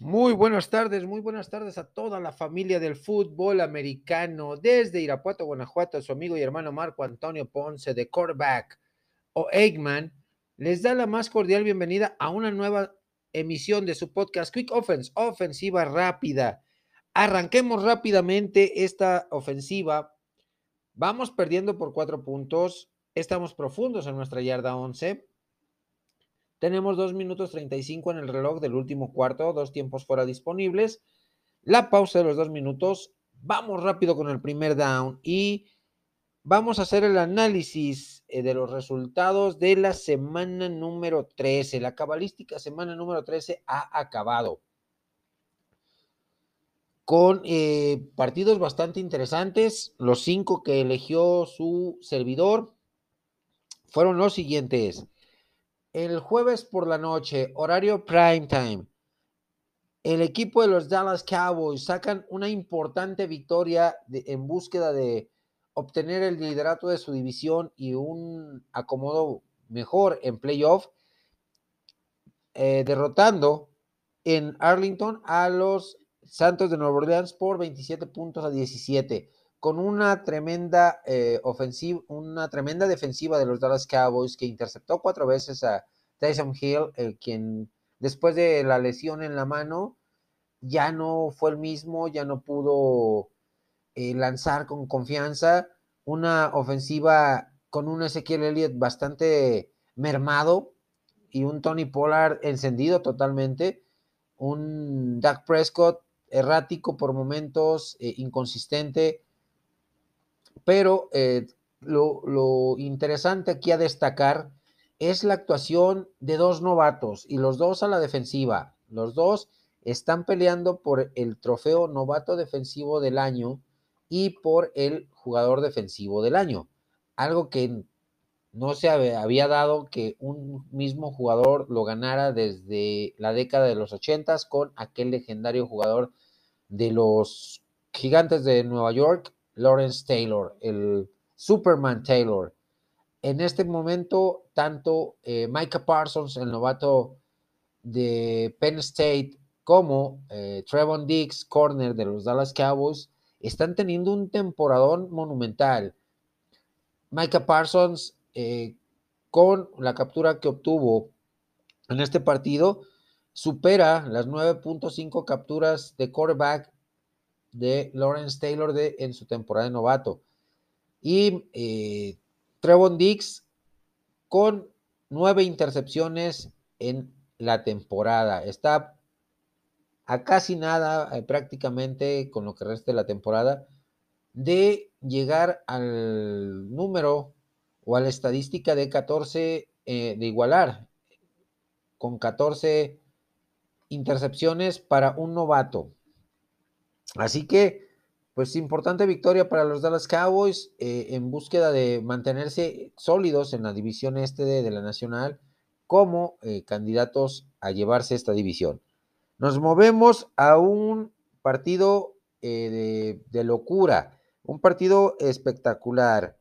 Muy buenas tardes, muy buenas tardes a toda la familia del fútbol americano. Desde Irapuato, Guanajuato, su amigo y hermano Marco Antonio Ponce de Quarterback o Eggman les da la más cordial bienvenida a una nueva emisión de su podcast Quick Offense, ofensiva rápida. Arranquemos rápidamente esta ofensiva. Vamos perdiendo por cuatro puntos. Estamos profundos en nuestra yarda 11. Tenemos 2 minutos 35 en el reloj del último cuarto, dos tiempos fuera disponibles. La pausa de los dos minutos. Vamos rápido con el primer down y vamos a hacer el análisis eh, de los resultados de la semana número 13. La cabalística semana número 13 ha acabado con eh, partidos bastante interesantes. Los cinco que eligió su servidor fueron los siguientes el jueves por la noche, horario prime time, el equipo de los Dallas Cowboys sacan una importante victoria en búsqueda de obtener el liderato de su división y un acomodo mejor en playoff, eh, derrotando en Arlington a los Santos de Nueva Orleans por 27 puntos a 17 con una tremenda eh, ofensiva, una tremenda defensiva de los Dallas Cowboys que interceptó cuatro veces a Tyson Hill, quien después de la lesión en la mano ya no fue el mismo, ya no pudo eh, lanzar con confianza. Una ofensiva con un Ezequiel Elliott bastante mermado y un Tony Pollard encendido totalmente. Un Dak Prescott errático por momentos, eh, inconsistente pero eh, lo, interesante aquí a destacar es la actuación de dos novatos y los dos a la defensiva. Los dos están peleando por el trofeo novato defensivo del año y por el jugador defensivo del año. Algo que no se había dado que un mismo jugador lo ganara desde la década de los ochentas con aquel legendario jugador de los gigantes de Nueva York, Lawrence Taylor, el Superman Taylor. En este momento, tanto eh, Micah Parsons, el novato de Penn State, como eh, Trevon Diggs, corner de los Dallas Cowboys, están teniendo un temporadón monumental. Micah Parsons, eh, con la captura que obtuvo en este partido, supera las 9.5 capturas de quarterback de Lawrence Taylor de, en su temporada de novato. Y eh, Trevon Dix con nueve intercepciones en la temporada. Está a casi nada eh, prácticamente con lo que resta de la temporada de llegar al número o a la estadística de 14, eh, de igualar con 14 intercepciones para un novato. Así que, pues importante victoria para los Dallas Cowboys eh, en búsqueda de mantenerse sólidos en la división este de, la Nacional como eh, candidatos a llevarse esta división. Nos movemos a un partido eh, de, locura, un partido espectacular.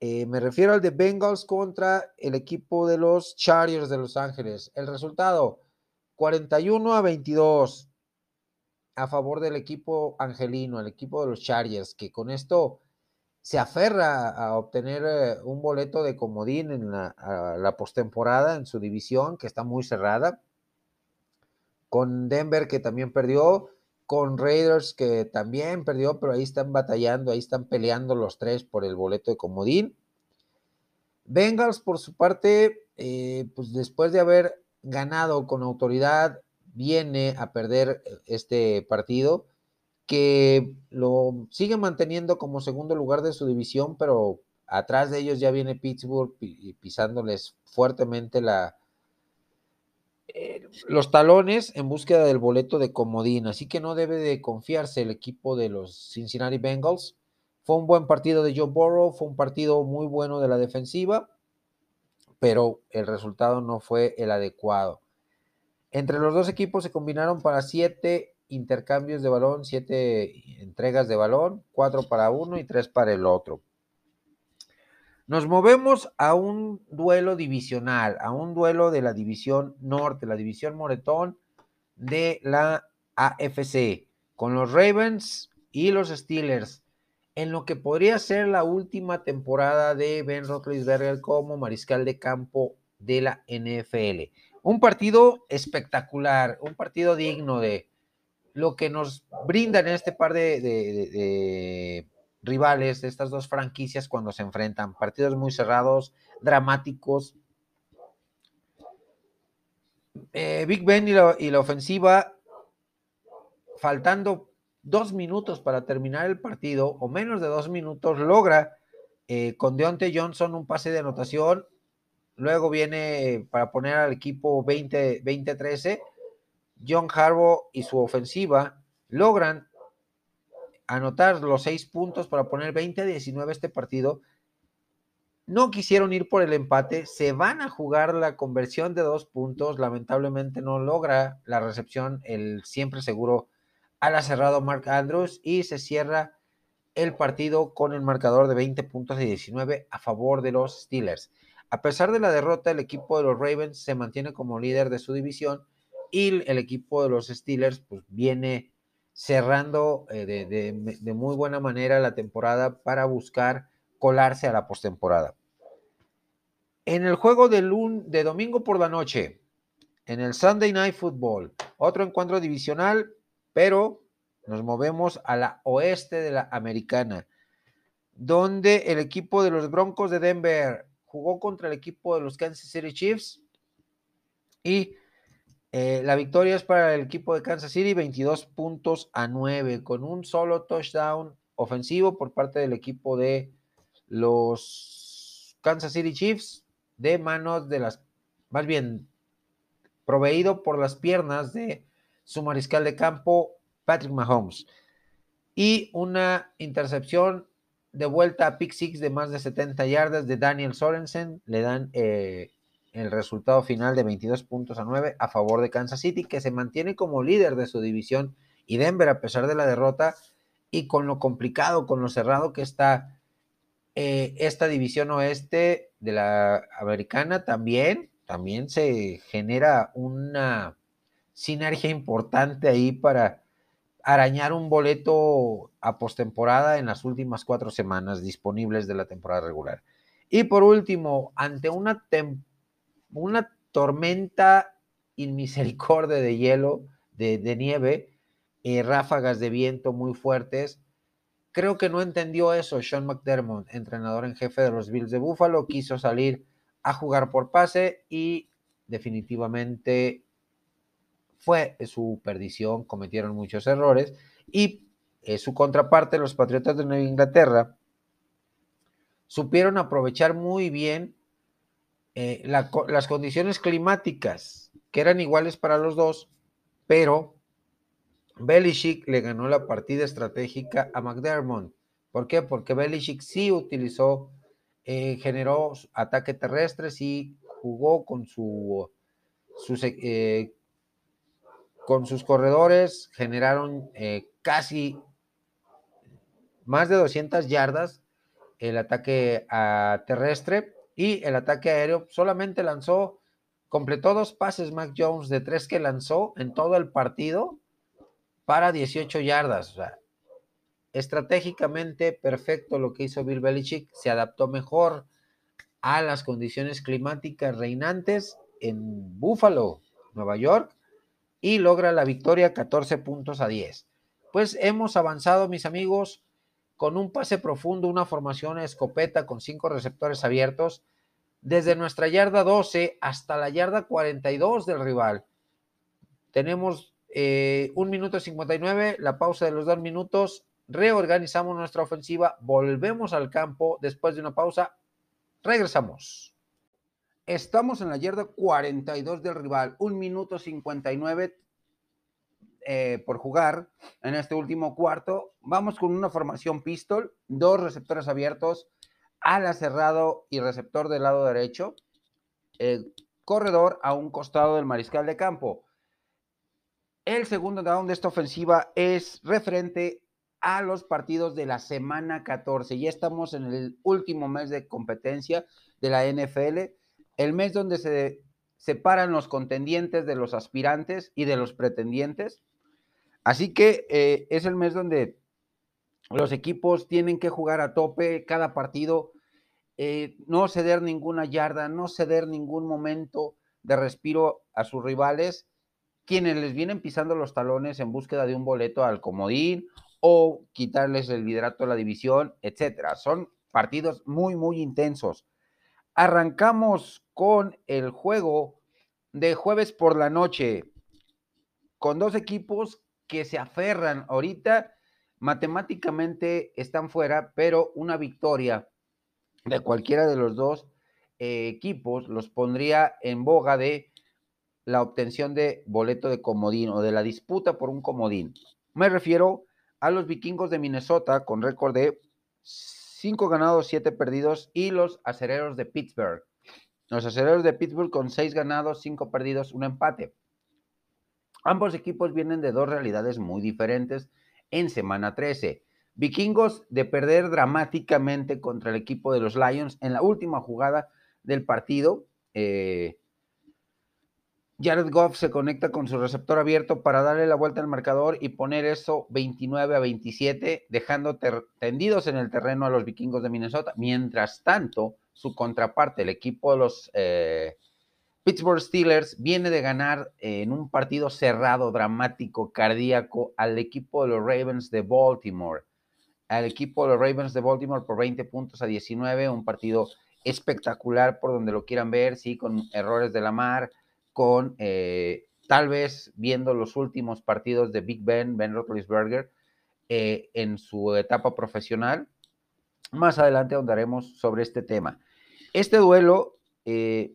me refiero al de Bengals contra el equipo de los Chargers de Los Ángeles. El resultado, 41 a 22 a favor del equipo angelino, el equipo de los Chargers, que con esto se aferra a obtener eh, un boleto de comodín en la, postemporada en su división, que está muy cerrada, con Denver que también perdió, con Raiders que también perdió, pero ahí están batallando, ahí están peleando los tres por el boleto de comodín. Bengals, por su parte, eh, pues después de haber ganado con autoridad viene a perder eh, este partido, que lo sigue manteniendo como segundo lugar de su división, pero atrás de ellos ya viene Pittsburgh pisándoles fuertemente la, eh, los talones en búsqueda del boleto de comodín, así que no debe de confiarse el equipo de los Cincinnati Bengals. Fue un buen partido de Joe Burrow, fue un partido muy bueno de la defensiva, pero el resultado no fue el adecuado. Entre los dos equipos se combinaron para siete intercambios de balón, siete entregas de balón, cuatro para uno y tres para el otro. Nos movemos a un duelo divisional, a un duelo de la división norte, la división Moretón, de la AFC, con los Ravens y los Steelers, en lo que podría ser la última temporada de Ben Roethlisberger como mariscal de campo de la NFL. Un partido espectacular, un partido digno de lo que nos brindan este par de, rivales de estas dos franquicias cuando se enfrentan. Partidos muy cerrados, dramáticos. Eh, Big Ben y la, ofensiva, faltando dos minutos para terminar el partido, o menos de dos minutos, logra eh, con Deontay Johnson un pase de anotación Luego viene para poner al equipo 20-13. John Harbaugh y su ofensiva logran anotar los seis puntos para poner 20-19 este partido. No quisieron ir por el empate, se van a jugar la conversión de dos puntos. Lamentablemente no logra la recepción el siempre seguro al cerrado Mark Andrews y se cierra el partido con el marcador de 20 puntos y 19 a favor de los Steelers. A pesar de la derrota, el equipo de los Ravens se mantiene como líder de su división y el equipo de los Steelers pues, viene cerrando eh, de, muy buena manera la temporada para buscar colarse a la postemporada. En el juego de, de domingo por la noche, en el Sunday Night Football, otro encuentro divisional, pero nos movemos a la oeste de la americana, donde el equipo de los Broncos de Denver jugó contra el equipo de los Kansas City Chiefs y eh, la victoria es para el equipo de Kansas City, 22 puntos a 9, con un solo touchdown ofensivo por parte del equipo de los Kansas City Chiefs, de manos de las, más bien, proveído por las piernas de su mariscal de campo, Patrick Mahomes. Y una intercepción de vuelta a pick six de más de 70 yardas de Daniel Sorensen, le dan eh, el resultado final de 22 puntos a 9 a favor de Kansas City, que se mantiene como líder de su división, y Denver, a pesar de la derrota y con lo complicado, con lo cerrado que está eh, esta división oeste de la americana, también, también se genera una sinergia importante ahí para arañar un boleto a postemporada en las últimas cuatro semanas disponibles de la temporada regular. Y por último, ante una, una tormenta inmisericordia de hielo, de, nieve, y ráfagas de viento muy fuertes, creo que no entendió eso Sean McDermott, entrenador en jefe de los Bills de Buffalo, quiso salir a jugar por pase y definitivamente fue su perdición, cometieron muchos errores y su contraparte, los Patriotas de Nueva Inglaterra, supieron aprovechar muy bien eh, las condiciones climáticas, que eran iguales para los dos, pero Belichick le ganó la partida estratégica a McDermott. ¿Por qué? Porque Belichick sí utilizó, eh, generó ataque terrestre, sí jugó con su, sus con sus corredores generaron eh, casi más de 200 yardas el ataque ah, terrestre y el ataque aéreo solamente lanzó, completó dos pases Mac Jones de tres que lanzó en todo el partido para 18 yardas. O sea, estratégicamente perfecto lo que hizo Bill Belichick, se adaptó mejor a las condiciones climáticas reinantes en Buffalo, Nueva York, y logra la victoria 14 puntos a 10. Pues hemos avanzado, mis amigos, con un pase profundo, una formación escopeta con cinco receptores abiertos, desde nuestra yarda 12 hasta la yarda 42 del rival. Tenemos eh, un minuto 59, la pausa de los dos minutos, reorganizamos nuestra ofensiva, volvemos al campo después de una pausa, regresamos. Estamos en la yarda 42 del rival, un minuto 59 eh, por jugar en este último cuarto. Vamos con una formación pistol, dos receptores abiertos, ala cerrado y receptor del lado derecho, corredor a un costado del mariscal de campo. El segundo down de esta ofensiva es referente a los partidos de la semana 14. Ya estamos en el último mes de competencia de la NFL el mes donde se separan los contendientes de los aspirantes y de los pretendientes. Así que eh, es el mes donde los equipos tienen que jugar a tope cada partido, eh, no ceder ninguna yarda, no ceder ningún momento de respiro a sus rivales, quienes les vienen pisando los talones en búsqueda de un boleto al comodín o quitarles el liderato de la división, etcétera. Son partidos muy, muy intensos. Arrancamos con el juego de jueves por la noche, con dos equipos que se aferran ahorita, matemáticamente están fuera, pero una victoria de cualquiera de los dos eh, equipos los pondría en boga de la obtención de boleto de comodín o de la disputa por un comodín. Me refiero a los vikingos de Minnesota con récord de 5 ganados, 7 perdidos y los acereros de Pittsburgh. Los acereros de Pittsburgh con 6 ganados, 5 perdidos, un empate. Ambos equipos vienen de dos realidades muy diferentes en semana 13. Vikingos de perder dramáticamente contra el equipo de los Lions en la última jugada del partido. Eh, Jared Goff se conecta con su receptor abierto para darle la vuelta al marcador y poner eso 29 a 27, dejando tendidos en el terreno a los vikingos de Minnesota. Mientras tanto, su contraparte, el equipo de los eh, Pittsburgh Steelers, viene de ganar en un partido cerrado, dramático, cardíaco al equipo de los Ravens de Baltimore. Al equipo de los Ravens de Baltimore por 20 puntos a 19, un partido espectacular por donde lo quieran ver, sí, con errores de la mar con eh, tal vez viendo los últimos partidos de Big Ben, Ben Roethlisberger, eh, en su etapa profesional. Más adelante ahondaremos sobre este tema. Este duelo eh,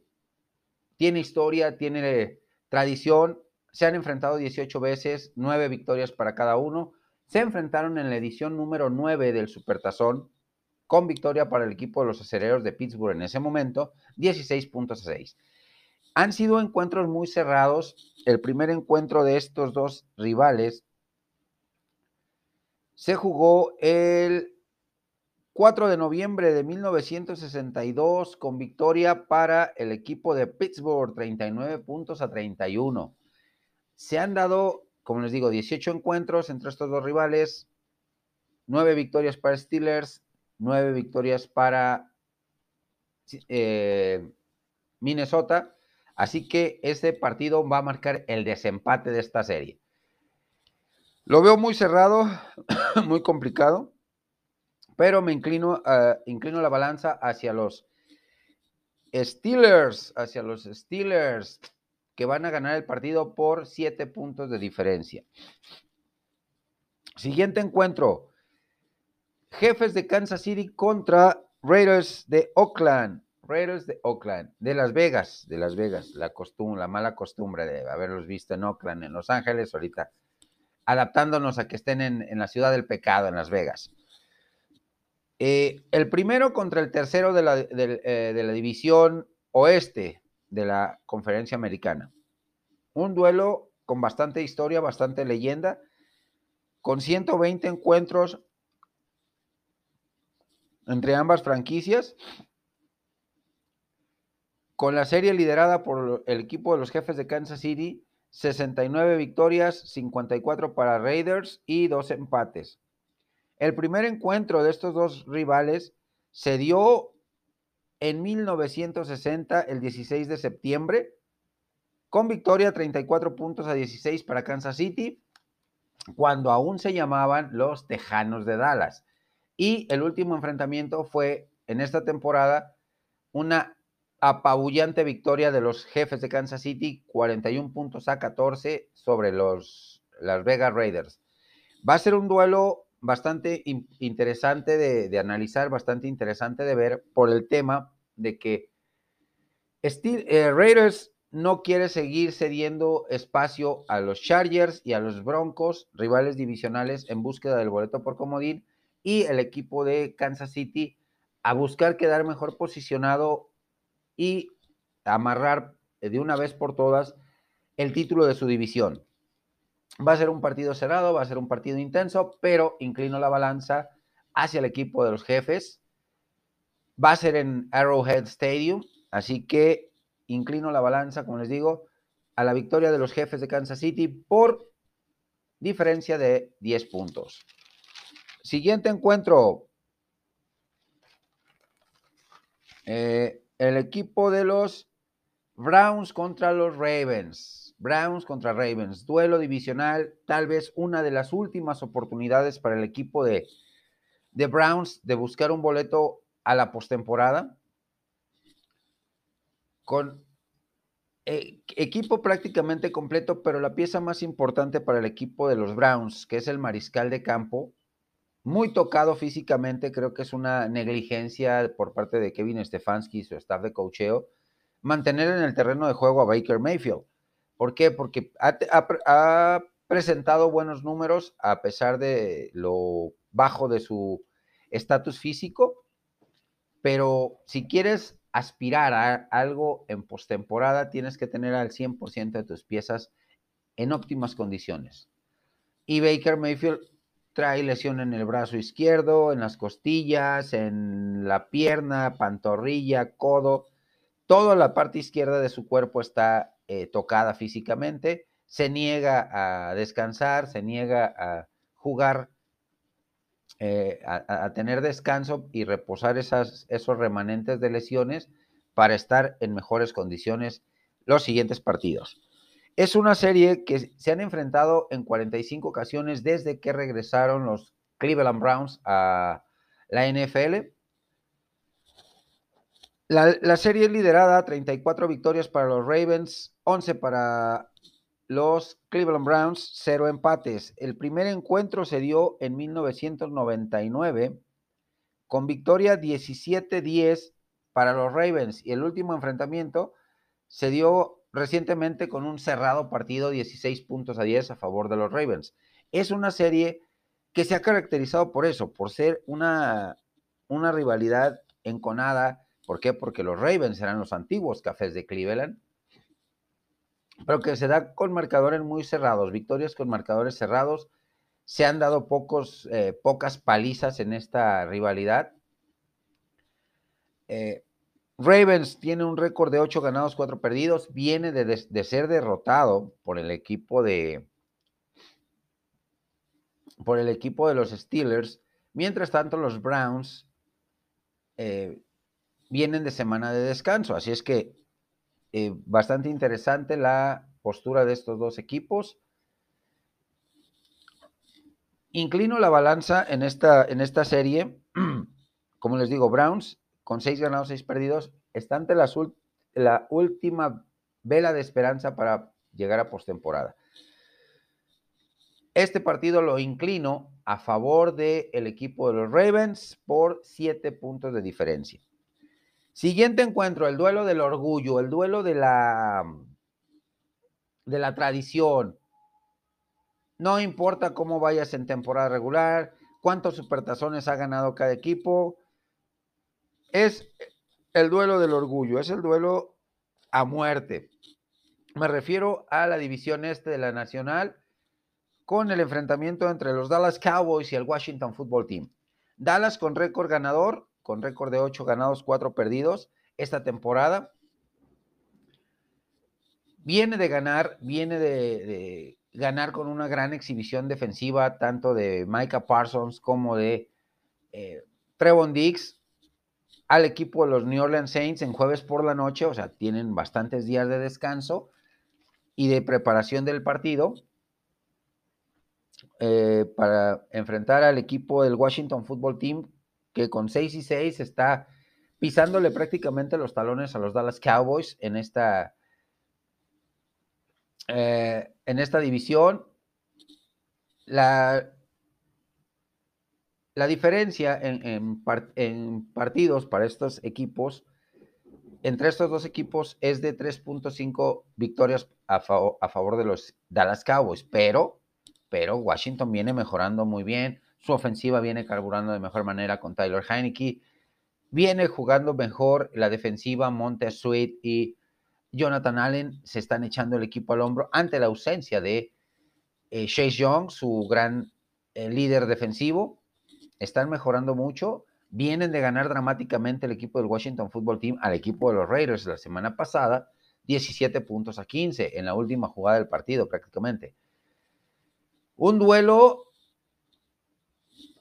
tiene historia, tiene tradición. Se han enfrentado 18 veces, 9 victorias para cada uno. Se enfrentaron en la edición número 9 del Supertazón, con victoria para el equipo de los acereros de Pittsburgh en ese momento, 16 puntos a 6. Han sido encuentros muy cerrados. El primer encuentro de estos dos rivales se jugó el 4 de noviembre de 1962 con victoria para el equipo de Pittsburgh, 39 puntos a 31. Se han dado, como les digo, 18 encuentros entre estos dos rivales, 9 victorias para Steelers, 9 victorias para eh, Minnesota Así que ese partido va a marcar el desempate de esta serie. Lo veo muy cerrado, muy complicado, pero me inclino, uh, inclino la balanza hacia los Steelers, hacia los Steelers, que van a ganar el partido por siete puntos de diferencia. Siguiente encuentro. Jefes de Kansas City contra Raiders de Oakland. Raiders de Oakland, de Las Vegas, de Las Vegas, la costumbre, la mala costumbre de haberlos visto en Oakland, en Los Ángeles, ahorita adaptándonos a que estén en, la ciudad del pecado, en Las Vegas. Eh, el primero contra el tercero de la, eh, de la división oeste de la conferencia americana. Un duelo con bastante historia, bastante leyenda, con 120 encuentros entre ambas franquicias con la serie liderada por el equipo de los jefes de Kansas City, 69 victorias, 54 para Raiders y dos empates. El primer encuentro de estos dos rivales se dio en 1960, el 16 de septiembre, con victoria 34 puntos a 16 para Kansas City, cuando aún se llamaban los Tejanos de Dallas. Y el último enfrentamiento fue en esta temporada una apabullante victoria de los jefes de Kansas City, 41 puntos a 14 sobre los Las Vegas Raiders. Va a ser un duelo bastante interesante de, analizar, bastante interesante de ver por el tema de que eh, Raiders no quiere seguir cediendo espacio a los Chargers y a los Broncos, rivales divisionales en búsqueda del boleto por comodín, y el equipo de Kansas City a buscar quedar mejor posicionado y amarrar de una vez por todas el título de su división. Va a ser un partido cerrado, va a ser un partido intenso, pero inclino la balanza hacia el equipo de los jefes. Va a ser en Arrowhead Stadium, así que inclino la balanza, como les digo, a la victoria de los jefes de Kansas City por diferencia de 10 puntos. Siguiente encuentro. Eh, el equipo de los Browns contra los Ravens. Browns contra Ravens. Duelo divisional. Tal vez una de las últimas oportunidades para el equipo de, de Browns de buscar un boleto a la postemporada. Con eh, equipo prácticamente completo, pero la pieza más importante para el equipo de los Browns, que es el mariscal de campo, muy tocado físicamente, creo que es una negligencia por parte de Kevin Stefanski y su staff de cocheo, mantener en el terreno de juego a Baker Mayfield. ¿Por qué? Porque ha, presentado buenos números a pesar de lo bajo de su estatus físico, pero si quieres aspirar a algo en postemporada, tienes que tener al 100% de tus piezas en óptimas condiciones. Y Baker Mayfield trae lesión en el brazo izquierdo, en las costillas, en la pierna, pantorrilla, codo. Toda la parte izquierda de su cuerpo está eh, tocada físicamente. Se niega a descansar, se niega a jugar, eh, a, tener descanso y reposar esas, esos remanentes de lesiones para estar en mejores condiciones los siguientes partidos. Es una serie que se han enfrentado en 45 ocasiones desde que regresaron los Cleveland Browns a la NFL. La, serie es liderada, 34 victorias para los Ravens, 11 para los Cleveland Browns, 0 empates. El primer encuentro se dio en 1999 con victoria 17-10 para los Ravens y el último enfrentamiento se dio recientemente con un cerrado partido 16 puntos a 10 a favor de los Ravens. Es una serie que se ha caracterizado por eso, por ser una, una rivalidad enconada. ¿Por qué? Porque los Ravens eran los antiguos cafés de Cleveland, pero que se da con marcadores muy cerrados, victorias con marcadores cerrados. Se han dado pocos, eh, pocas palizas en esta rivalidad. Eh, Ravens tiene un récord de 8 ganados, 4 perdidos. Viene de, ser derrotado por el equipo de. Por el equipo de los Steelers. Mientras tanto, los Browns eh, vienen de semana de descanso. Así es que eh, bastante interesante la postura de estos dos equipos. Inclino la balanza en esta, en esta serie. Como les digo, Browns con seis ganados, seis perdidos, está ante la, última vela de esperanza para llegar a postemporada. Este partido lo inclino a favor del equipo de los Ravens por siete puntos de diferencia. Siguiente encuentro, el duelo del orgullo, el duelo de la, de la tradición. No importa cómo vayas en temporada regular, cuántos supertazones ha ganado cada equipo, es el duelo del orgullo, es el duelo a muerte. Me refiero a la división este de la Nacional con el enfrentamiento entre los Dallas Cowboys y el Washington Football Team. Dallas con récord ganador, con récord de 8 ganados, 4 perdidos esta temporada. Viene de ganar, viene de, ganar con una gran exhibición defensiva, tanto de Micah Parsons como de eh, Trevon Diggs al equipo de los New Orleans Saints en jueves por la noche, o sea, tienen bastantes días de descanso y de preparación del partido eh, para enfrentar al equipo del Washington Football Team, que con 6 y 6 está pisándole prácticamente los talones a los Dallas Cowboys en esta, eh, en esta división. La, la diferencia en, partidos para estos equipos, entre estos dos equipos, es de 3.5 victorias a, favor de los Dallas Cowboys, pero, pero Washington viene mejorando muy bien, su ofensiva viene carburando de mejor manera con Tyler Heineke, viene jugando mejor la defensiva, Montez Sweet y Jonathan Allen se están echando el equipo al hombro ante la ausencia de eh, Chase Young, su gran eh, líder defensivo, están mejorando mucho. Vienen de ganar dramáticamente el equipo del Washington Football Team al equipo de los Raiders la semana pasada. 17 puntos a 15 en la última jugada del partido prácticamente. Un duelo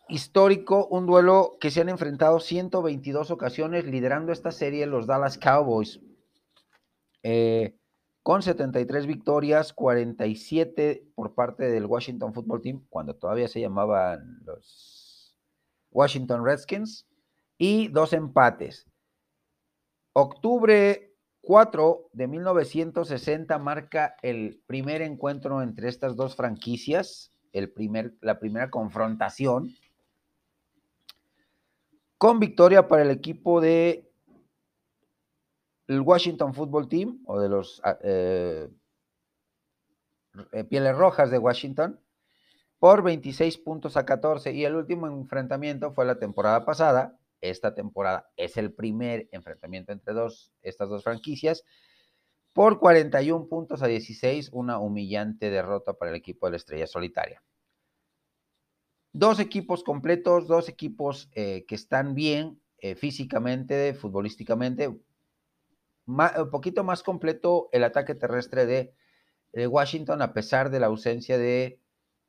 histórico, un duelo que se han enfrentado 122 ocasiones liderando esta serie los Dallas Cowboys. Eh, con 73 victorias, 47 por parte del Washington Football Team, cuando todavía se llamaban los Washington Redskins, y dos empates. Octubre 4 de 1960 marca el primer encuentro entre estas dos franquicias, el primer, la primera confrontación, con victoria para el equipo de el Washington Football Team o de los eh, eh, Pieles Rojas de Washington por 26 puntos a 14 y el último enfrentamiento fue la temporada pasada. Esta temporada es el primer enfrentamiento entre dos, estas dos franquicias por 41 puntos a 16, una humillante derrota para el equipo de la Estrella Solitaria. Dos equipos completos, dos equipos eh, que están bien físicamente, futbolísticamente, un poquito más completo el ataque terrestre de, Washington, a pesar de la ausencia de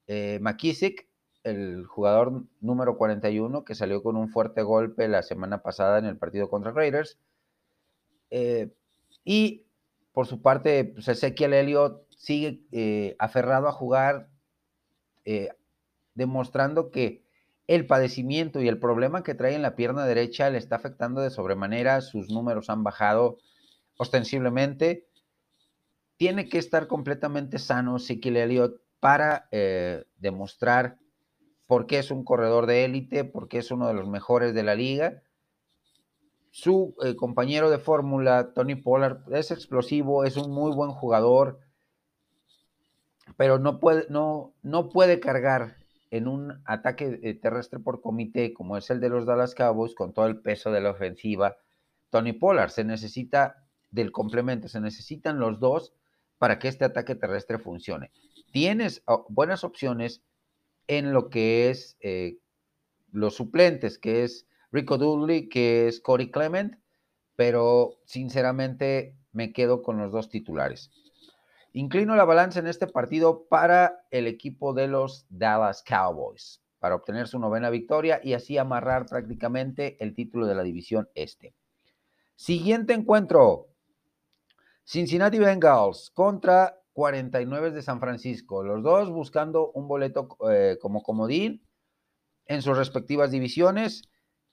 eh, McKissick, el jugador número 41, que salió con un fuerte golpe la semana pasada en el partido contra Raiders. Eh, y por su parte, pues, Ezequiel Elliott sigue eh, aferrado a jugar, demostrando que el padecimiento y el problema que trae en la pierna derecha le está afectando de sobremanera. Sus números han bajado ostensiblemente, tiene que estar completamente sano Ezekiel Elliott para eh, demostrar por qué es un corredor de élite, por qué es uno de los mejores de la liga. Su eh, compañero de fórmula, Tony Pollard, es explosivo, es un muy buen jugador, pero no puede, no, no puede cargar en un ataque eh, terrestre por comité como es el de los Dallas Cowboys con todo el peso de la ofensiva. Tony Pollard se necesita del complemento. Se necesitan los dos para que este ataque terrestre funcione. Tienes oh, buenas opciones en lo que es eh, los suplentes, que es Rico Dudley, que es Corey Clement, pero sinceramente me quedo con los dos titulares. Inclino la balanza en este partido para el equipo de los Dallas Cowboys, para obtener su novena victoria y así amarrar prácticamente el título de la división este. Siguiente encuentro, Cincinnati Bengals contra 49 de San Francisco. Los dos buscando un boleto eh, como comodín en sus respectivas divisiones.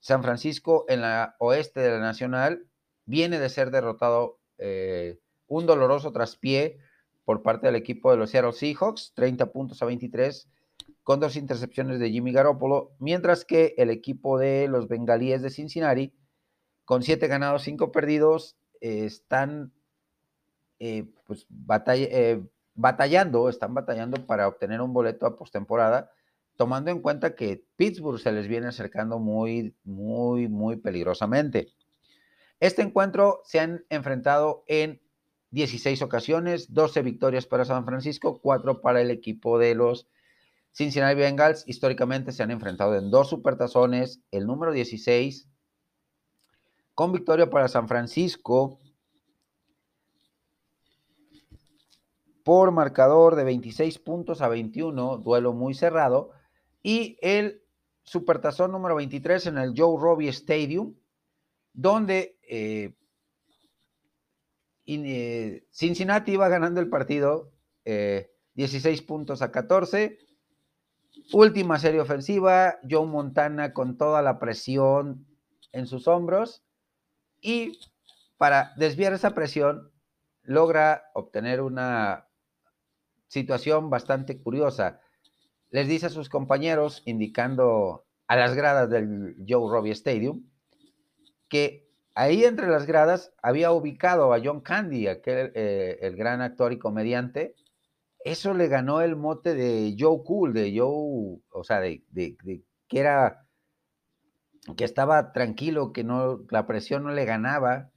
San Francisco en la oeste de la Nacional viene de ser derrotado eh, un doloroso traspié por parte del equipo de los Seattle Seahawks, 30 puntos a 23, con dos intercepciones de Jimmy Garoppolo, mientras que el equipo de los Bengalíes de Cincinnati, con 7 ganados, 5 perdidos, están eh, pues eh, batallando, están batallando para obtener un boleto a postemporada, tomando en cuenta que Pittsburgh se les viene acercando muy, muy, muy peligrosamente. Este encuentro se han enfrentado en 16 ocasiones, 12 victorias para San Francisco, 4 para el equipo de los Cincinnati Bengals. Históricamente se han enfrentado en dos supertazones, el número 16 con victoria para San Francisco por marcador de 26 puntos a 21, duelo muy cerrado, y el Supertazón número 23 en el Joe Robbie Stadium, donde eh, eh, Cincinnati iba ganando el partido 16 eh, puntos a 14. Última serie ofensiva, Joe Montana con toda la presión en sus hombros y para desviar esa presión logra obtener una situación bastante curiosa. Les dice a sus compañeros, indicando a las gradas del Joe Robbie Stadium, que ahí entre las gradas había ubicado a John Candy, aquel, eh, el gran actor y comediante. Eso le ganó el mote de Joe Cool, de Joe, o sea, de, que era, que estaba tranquilo, que no, la presión no le ganaba,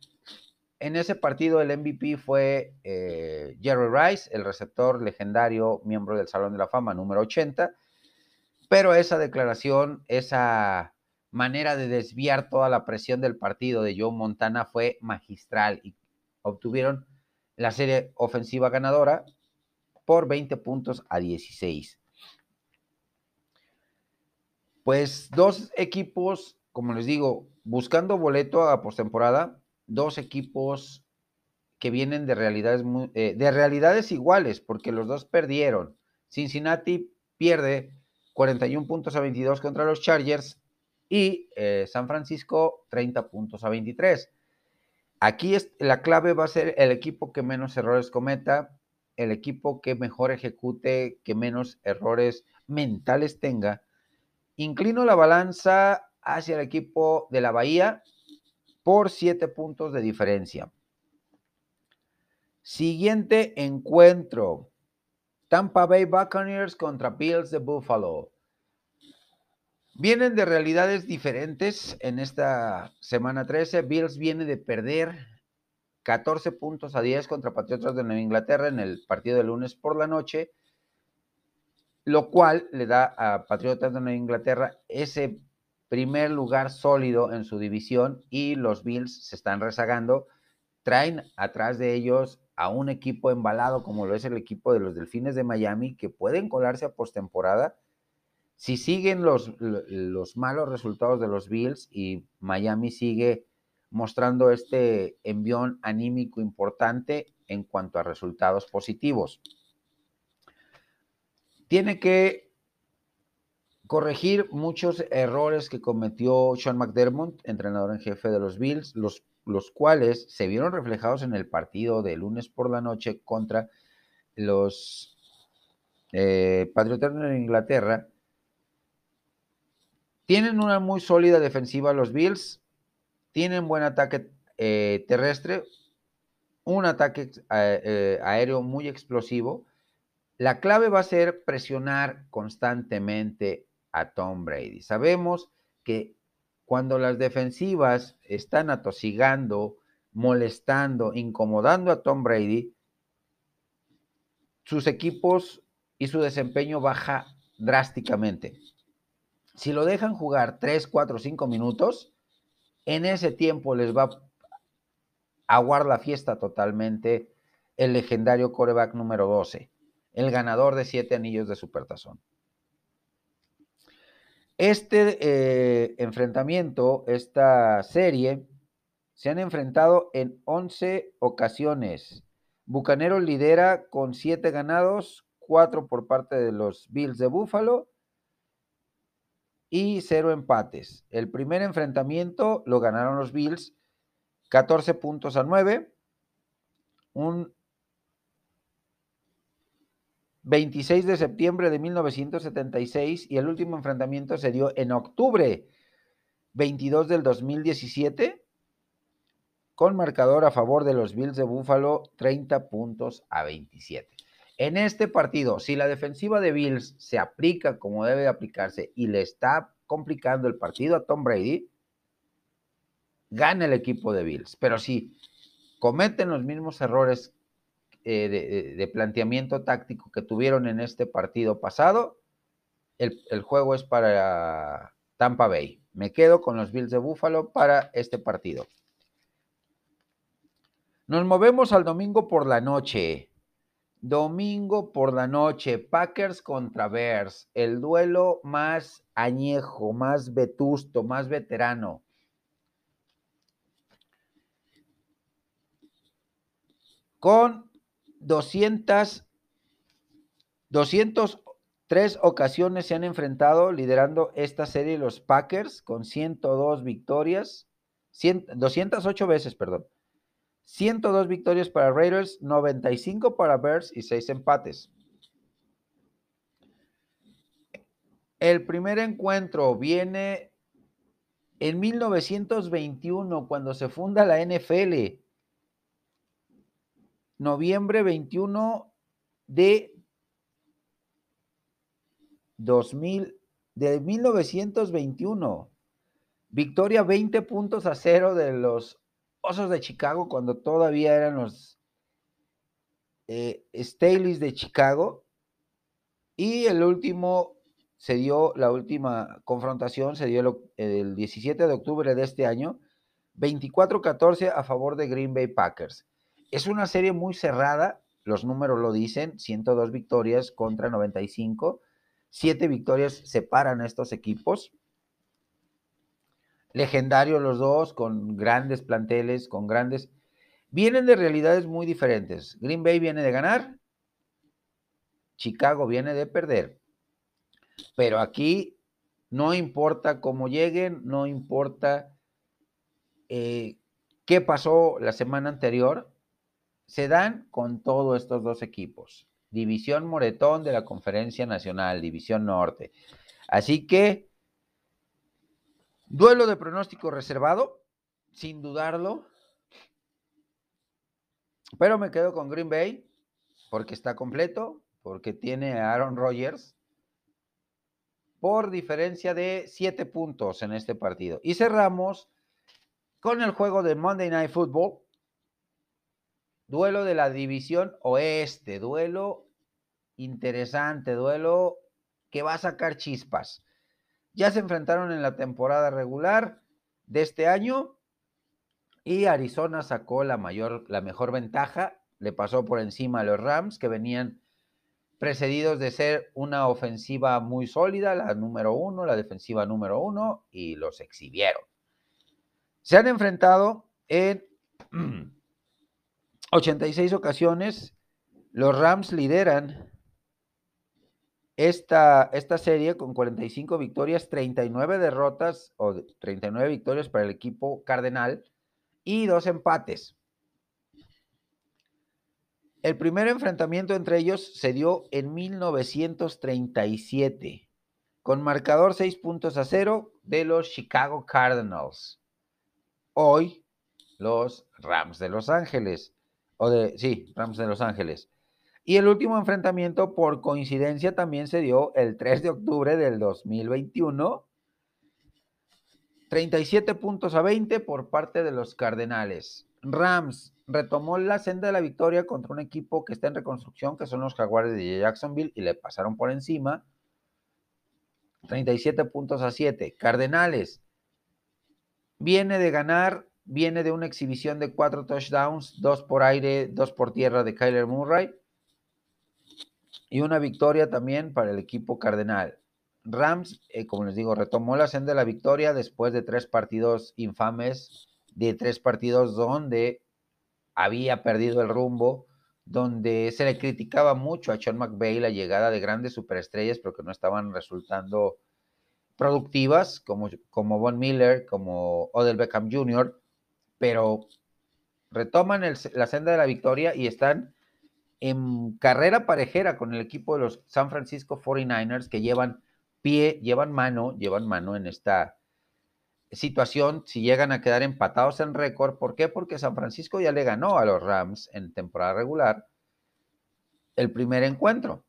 en ese partido el MVP fue eh, Jerry Rice, el receptor legendario, miembro del Salón de la Fama número 80, pero esa declaración, esa manera de desviar toda la presión del partido de Joe Montana fue magistral y obtuvieron la serie ofensiva ganadora por 20 puntos a 16. Pues dos equipos, como les digo, buscando boleto a postemporada, dos equipos que vienen de realidades, eh, de realidades iguales, porque los dos perdieron. Cincinnati pierde 41 puntos a 22 contra los Chargers y eh, San Francisco 30 puntos a 23. Aquí es, la clave va a ser el equipo que menos errores cometa, el equipo que mejor ejecute, que menos errores mentales tenga. Inclino la balanza hacia el equipo de la Bahía por 7 puntos de diferencia. Siguiente encuentro. Tampa Bay Buccaneers contra Bills de Buffalo. Vienen de realidades diferentes en esta semana 13. Bills viene de perder 14 puntos a 10 contra Patriotas de Nueva Inglaterra en el partido de lunes por la noche, lo cual le da a Patriotas de Nueva Inglaterra ese primer lugar sólido en su división y los Bills se están rezagando. Traen atrás de ellos a un equipo embalado como lo es el equipo de los Delfines de Miami que pueden colarse a postemporada si siguen los, los malos resultados de los Bills y Miami sigue mostrando este envión anímico importante en cuanto a resultados positivos. Tiene que corregir muchos errores que cometió Sean McDermott, entrenador en jefe de los Bills, los, los cuales se vieron reflejados en el partido de lunes por la noche contra los eh, Patriotas de Inglaterra, tienen una muy sólida defensiva los Bills, tienen buen ataque eh, terrestre, un ataque eh, eh, aéreo muy explosivo. La clave va a ser presionar constantemente a Tom Brady. Sabemos que cuando las defensivas están atosigando, molestando, incomodando a Tom Brady, sus equipos y su desempeño baja drásticamente. Si lo dejan jugar 3, 4, 5 minutos, en ese tiempo les va a aguar la fiesta totalmente el legendario coreback número 12, el ganador de siete anillos de supertazón. Este eh, enfrentamiento, esta serie, se han enfrentado en 11 ocasiones. Bucanero lidera con 7 ganados, 4 por parte de los Bills de Buffalo y cero empates. El primer enfrentamiento lo ganaron los Bills 14 puntos a 9. Un 26 de septiembre de 1976 y el último enfrentamiento se dio en octubre 22 del 2017 con marcador a favor de los Bills de Buffalo 30 puntos a 27. En este partido, si la defensiva de Bills se aplica como debe de aplicarse y le está complicando el partido a Tom Brady, gana el equipo de Bills. Pero si cometen los mismos errores eh, de, planteamiento táctico que tuvieron en este partido pasado, el, el juego es para Tampa Bay. Me quedo con los Bills de Buffalo para este partido. Nos movemos al domingo por la noche. Domingo por la noche, Packers contra Bears, el duelo más añejo, más vetusto, más veterano. Con 200, 203 ocasiones se han enfrentado liderando esta serie los Packers con 102 victorias, 208 veces, perdón. 102 victorias para Raiders, 95 para Bears y 6 empates. El primer encuentro viene en 1921, cuando se funda la NFL. Noviembre 21 de 2000, de 1921. Victoria 20 puntos a cero de los Osos de Chicago cuando todavía eran los eh, Staleys de Chicago. Y el último se dio, la última confrontación se dio el, 17 de octubre de este año, 24-14 a favor de Green Bay Packers. Es una serie muy cerrada, los números lo dicen, 102 victorias contra 95, siete victorias separan a estos equipos. Legendarios los dos, con grandes planteles, con grandes... Vienen de realidades muy diferentes. Green Bay viene de ganar, Chicago viene de perder. Pero aquí no importa cómo lleguen, no importa eh, qué pasó la semana anterior, se dan con todos estos dos equipos. División Moretón de la Conferencia Nacional, División Norte. Así que, duelo de pronóstico reservado, sin dudarlo. Pero me quedo con Green Bay porque está completo, porque tiene a Aaron Rodgers por diferencia de siete puntos en este partido. Y cerramos con el juego de Monday Night Football. Duelo de la división oeste, duelo interesante, duelo que va a sacar chispas. Ya se enfrentaron en la temporada regular de este año y Arizona sacó la mayor, la mejor ventaja, le pasó por encima a los Rams que venían precedidos de ser una ofensiva muy sólida, la número uno, la defensiva número uno, y los exhibieron. Se han enfrentado en 86 ocasiones. Los Rams lideran esta, esta serie con 45 victorias, 39 derrotas o 39 victorias para el equipo cardenal y dos empates. El primer enfrentamiento entre ellos se dio en 1937, con marcador 6 puntos a 0 de los Chicago Cardinals. Hoy, los Rams de Los Ángeles. O de, sí, Rams de Los Ángeles. Y el último enfrentamiento, por coincidencia, también se dio el 3 de octubre del 2021. 37 puntos a 20 por parte de los Cardenales. Rams retomó la senda de la victoria contra un equipo que está en reconstrucción, que son los Jaguares de Jacksonville, y le pasaron por encima. 37 puntos a 7. Cardenales viene de ganar, viene de una exhibición de cuatro touchdowns, dos por aire, dos por tierra de Kyler Murray. Y una victoria también para el equipo cardenal. Rams, eh, como les digo, retomó la senda de la victoria después de tres partidos infames, de tres partidos donde había perdido el rumbo, donde se le criticaba mucho a Sean McVay la llegada de grandes superestrellas, pero que no estaban resultando productivas, como, como Von Miller, como Odell Beckham Jr., pero retoman la senda de la victoria y están en carrera parejera con el equipo de los San Francisco 49ers que llevan pie, llevan mano, llevan mano en esta situación si llegan a quedar empatados en récord. ¿Por qué? Porque San Francisco ya le ganó a los Rams en temporada regular el primer encuentro.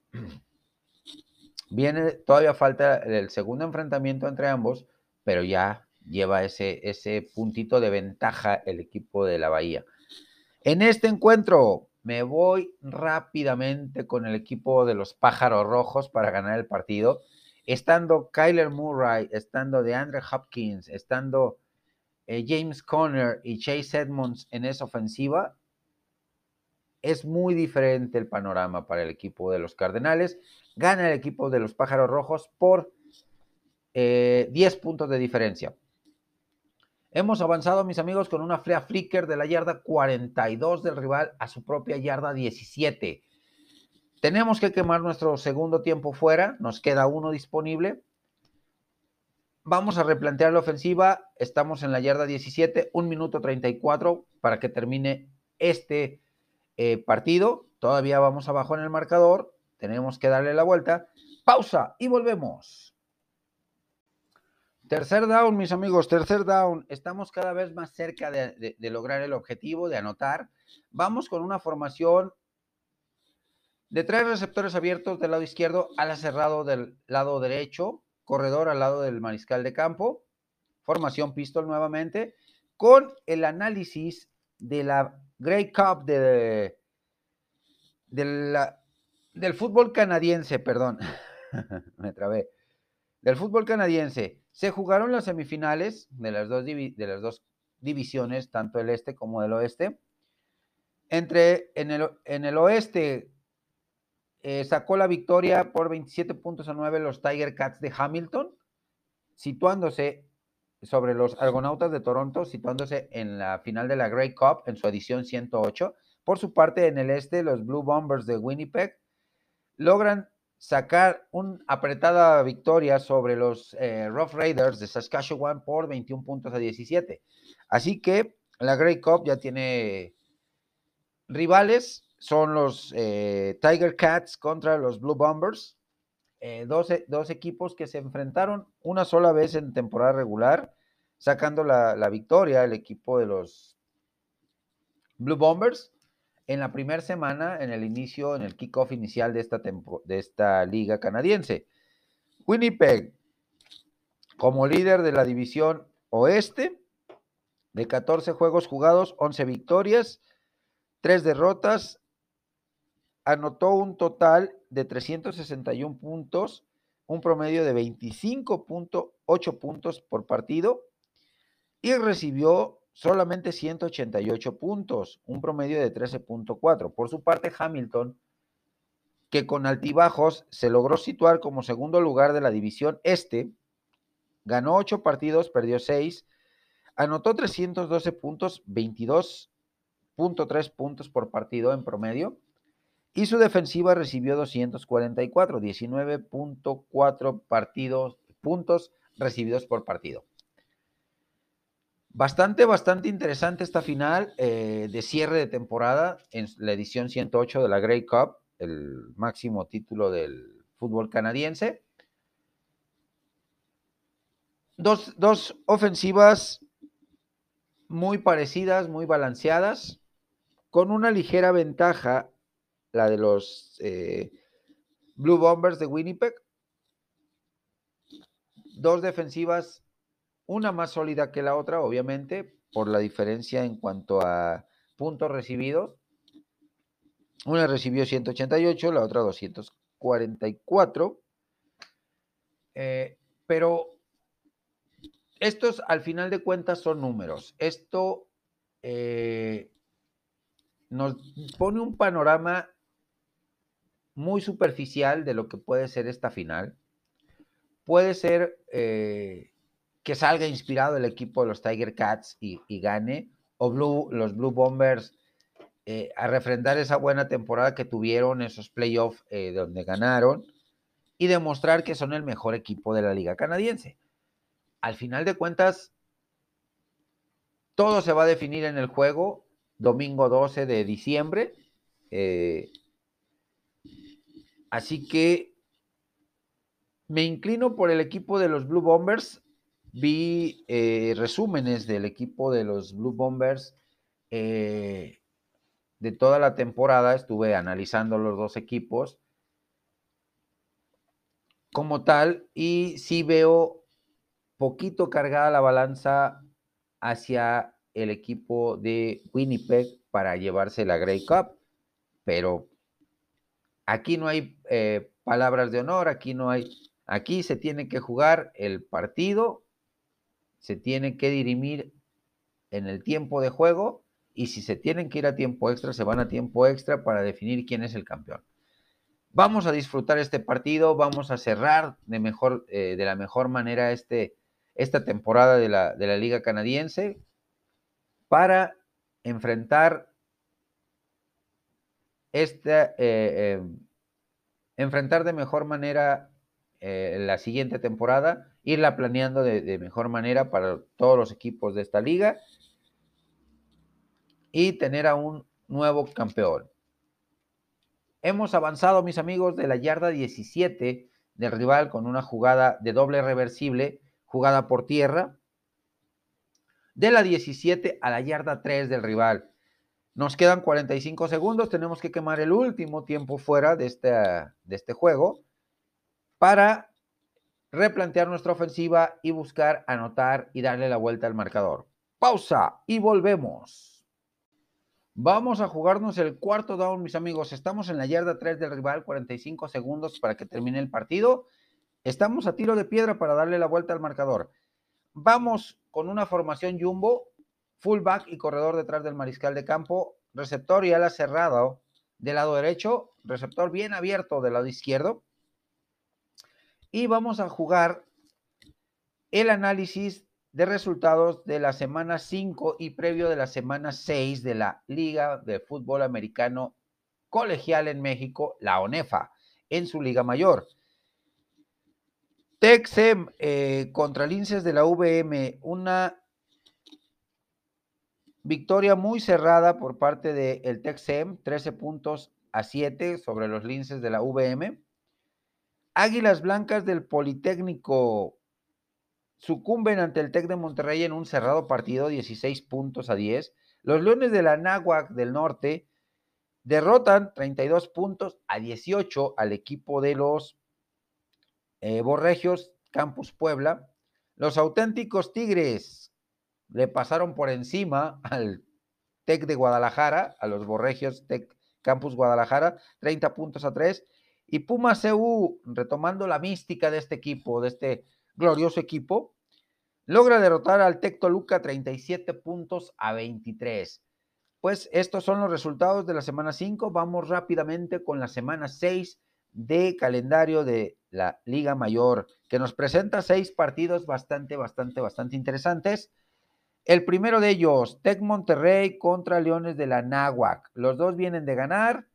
Viene, todavía falta el segundo enfrentamiento entre ambos, pero ya lleva ese, ese puntito de ventaja el equipo de la Bahía. En este encuentro me voy rápidamente con el equipo de los Pájaros Rojos para ganar el partido estando Kyler Murray, estando de Andre Hopkins, estando eh, James Conner y Chase Edmonds en esa ofensiva, es muy diferente el panorama para el equipo de los Cardenales. Gana el equipo de los Pájaros Rojos por 10 eh, puntos de diferencia. Hemos avanzado, mis amigos, con una flea flicker de la yarda 42 del rival a su propia yarda 17. Tenemos que quemar nuestro segundo tiempo fuera, nos queda uno disponible. Vamos a replantear la ofensiva, estamos en la yarda 17, un minuto 34 para que termine este eh, partido. Todavía vamos abajo en el marcador, tenemos que darle la vuelta. Pausa y volvemos. Tercer down, mis amigos, tercer down. Estamos cada vez más cerca de, lograr el objetivo, de anotar. Vamos con una formación de tres receptores abiertos del lado izquierdo, ala cerrado del lado derecho, corredor al lado del mariscal de campo, formación pistol nuevamente, con el análisis de la Grey Cup de, del fútbol canadiense, perdón, me trabé, del fútbol canadiense. Se jugaron las semifinales de las dos, de las dos divisiones, tanto el este como el oeste. Entre, en, el, en el oeste, eh, sacó la victoria por 27 puntos a 9 los Tiger Cats de Hamilton, situándose sobre los Argonautas de Toronto, situándose en la final de la Grey Cup en su edición 108. Por su parte, en el este, los Blue Bombers de Winnipeg logran sacar una apretada victoria sobre los eh, Rough Raiders de Saskatchewan por 21 puntos a 17. Así que la Grey Cup ya tiene rivales, son los eh, Tiger Cats contra los Blue Bombers, eh, dos, dos, equipos que se enfrentaron una sola vez en temporada regular, sacando la, la victoria el equipo de los Blue Bombers en la primera semana, en el inicio, en el kickoff inicial de esta, de esta liga canadiense. Winnipeg, como líder de la división oeste, de 14 juegos jugados, 11 victorias, 3 derrotas, anotó un total de 361 puntos, un promedio de 25.8 puntos por partido y recibió solamente 188 puntos, un promedio de 13.4. Por su parte, Hamilton, que con altibajos se logró situar como segundo lugar de la división este, ganó 8 partidos, perdió 6, anotó 312 puntos, 22.3 puntos por partido en promedio, y su defensiva recibió 244, 19.4 partidos, puntos recibidos por partido. Bastante, bastante interesante esta final eh, de cierre de temporada en la edición 108 de la Grey Cup, el máximo título del fútbol canadiense. Dos, dos ofensivas muy parecidas, muy balanceadas, con una ligera ventaja, la de los eh, Blue Bombers de Winnipeg. Dos defensivas una más sólida que la otra, obviamente, por la diferencia en cuanto a puntos recibidos. Una recibió 188, la otra 244. Eh, pero estos al final de cuentas son números. Esto eh, nos pone un panorama muy superficial de lo que puede ser esta final. Puede ser eh, que salga inspirado el equipo de los Tiger Cats y, gane, o Blue, los Blue Bombers eh, a refrendar esa buena temporada que tuvieron, esos playoffs eh, donde ganaron, y demostrar que son el mejor equipo de la liga canadiense. Al final de cuentas, todo se va a definir en el juego, domingo 12 de diciembre. Eh, así que me inclino por el equipo de los Blue Bombers vi eh, resúmenes del equipo de los Blue Bombers eh, de toda la temporada, estuve analizando los dos equipos como tal y sí veo poquito cargada la balanza hacia el equipo de Winnipeg para llevarse la Grey Cup, pero aquí no hay eh, palabras de honor, aquí no hay, aquí se tiene que jugar el partido se tiene que dirimir en el tiempo de juego y si se tienen que ir a tiempo extra, se van a tiempo extra para definir quién es el campeón. Vamos a disfrutar este partido, vamos a cerrar de, mejor, eh, de la mejor manera este, esta temporada de la, de la Liga Canadiense para enfrentar esta, eh, eh, enfrentar de mejor manera la siguiente temporada irla planeando de, mejor manera para todos los equipos de esta liga y tener a un nuevo campeón. Hemos avanzado, mis amigos, de la yarda 17 del rival con una jugada de doble reversible, jugada por tierra, de la 17 a la yarda 3 del rival. Nos quedan 45 segundos, tenemos que quemar el último tiempo fuera de este, de este juego para replantear nuestra ofensiva y buscar anotar y darle la vuelta al marcador. Pausa y volvemos. Vamos a jugarnos el cuarto down, mis amigos. Estamos en la yarda 3 del rival, 45 segundos para que termine el partido. Estamos a tiro de piedra para darle la vuelta al marcador. Vamos con una formación jumbo, fullback y corredor detrás del mariscal de campo. receptor y ala cerrado del lado derecho, receptor bien abierto del lado izquierdo. Y vamos a jugar el análisis de resultados de la semana 5 y previo de la semana 6 de la Liga de Fútbol Americano Colegial en México, la ONEFA, en su Liga Mayor. Texem eh, contra Linces de la VM, una victoria muy cerrada por parte del de Texem, 13 puntos a 7 sobre los Linces de la VM. Águilas Blancas del Politécnico sucumben ante el Tec de Monterrey en un cerrado partido, 16 puntos a 10. Los Leones de la Náhuac del Norte derrotan 32 puntos a 18 al equipo de los eh, Borregios Campus Puebla. Los auténticos Tigres le pasaron por encima al Tec de Guadalajara, a los Borregios Tec Campus Guadalajara, 30 puntos a 3. Y Puma CU, retomando la mística de este equipo, de este glorioso equipo, logra derrotar al Tec Toluca 37 puntos a 23. Pues estos son los resultados de la semana 5. Vamos rápidamente con la semana 6 de calendario de la Liga Mayor, que nos presenta seis partidos bastante, bastante, bastante interesantes. El primero de ellos, Tec Monterrey contra Leones de la Náhuac. Los dos vienen de ganar.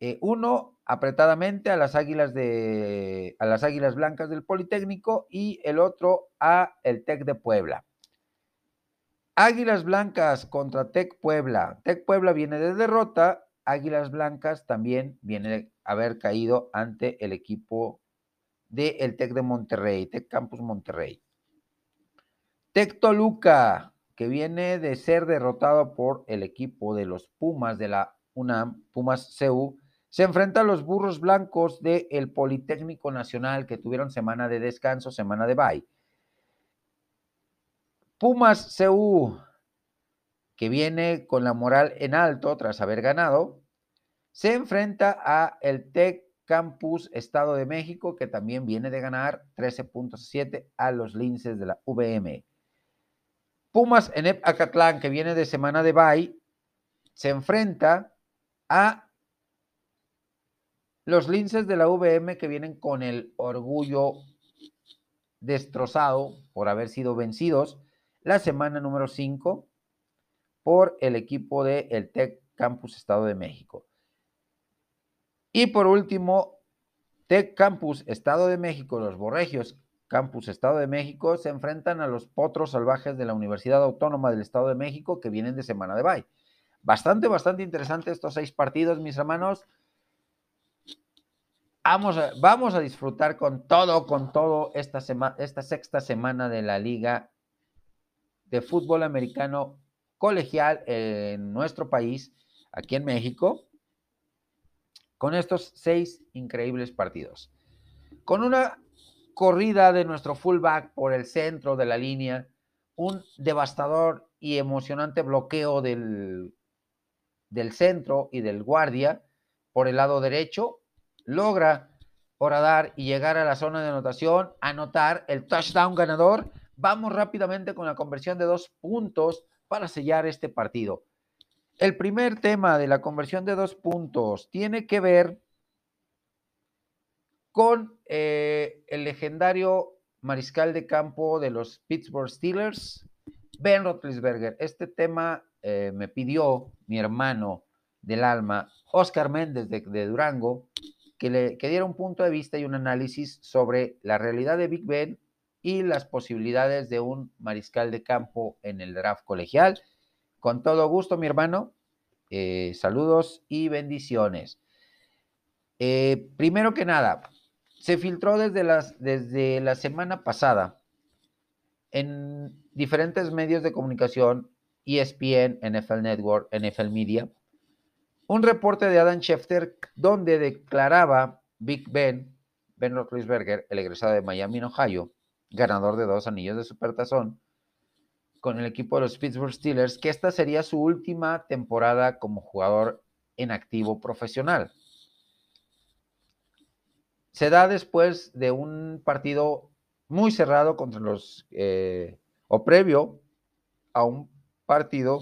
Eh, uno apretadamente a las águilas de a las águilas blancas del Politécnico y el otro a el Tec de Puebla. Águilas Blancas contra Tec Puebla. Tec Puebla viene de derrota, Águilas Blancas también viene de haber caído ante el equipo del el Tec de Monterrey, Tec Campus Monterrey. Tec Toluca, que viene de ser derrotado por el equipo de los Pumas de la UNAM, Pumas CU, se enfrenta a los burros blancos del Politécnico Nacional que tuvieron semana de descanso, semana de bye. Pumas CU, que viene con la moral en alto tras haber ganado, se enfrenta a el Tec Campus Estado de México, que también viene de ganar 13.7 a los linces de la VM. Pumas en Acatlán, que viene de semana de bye, se enfrenta a los linces de la VM que vienen con el orgullo destrozado por haber sido vencidos la semana número 5 por el equipo de el Tec Campus Estado de México. Y por último, Tec Campus Estado de México, los Borregios Campus Estado de México se enfrentan a los potros salvajes de la Universidad Autónoma del Estado de México que vienen de semana de bye. Bastante, bastante interesante estos seis partidos, mis hermanos. Vamos a, disfrutar con todo, con todo esta, esta sexta semana de la Liga de Fútbol Americano Colegial en nuestro país, aquí en México, con estos seis increíbles partidos. Con una corrida de nuestro fullback por el centro de la línea, un devastador y emocionante bloqueo del, del centro y del guardia por el lado derecho, logra dar y llegar a la zona de anotación, anotar el touchdown ganador. Vamos rápidamente con la conversión de dos puntos para sellar este partido. El primer tema de la conversión de dos puntos tiene que ver con eh, el legendario mariscal de campo de los Pittsburgh Steelers, Ben Roethlisberger. Este tema eh, me pidió mi hermano del alma, Oscar Méndez de Durango, que, le, diera un punto de vista y un análisis sobre la realidad de Big Ben y las posibilidades de un mariscal de campo en el draft colegial. Con todo gusto, mi hermano. Eh, saludos y bendiciones. Eh, primero que nada, se filtró desde, las, desde la semana pasada en diferentes medios de comunicación, ESPN, NFL Network, NFL Media, un reporte de Adam Schefter donde declaraba Big Ben, Ben Roethlisberger, el egresado de Miami, Ohio, ganador de dos anillos de supertazón, con el equipo de los Pittsburgh Steelers, que esta sería su última temporada como jugador en activo profesional. Se da después de un partido muy cerrado contra los, eh, o previo a un partido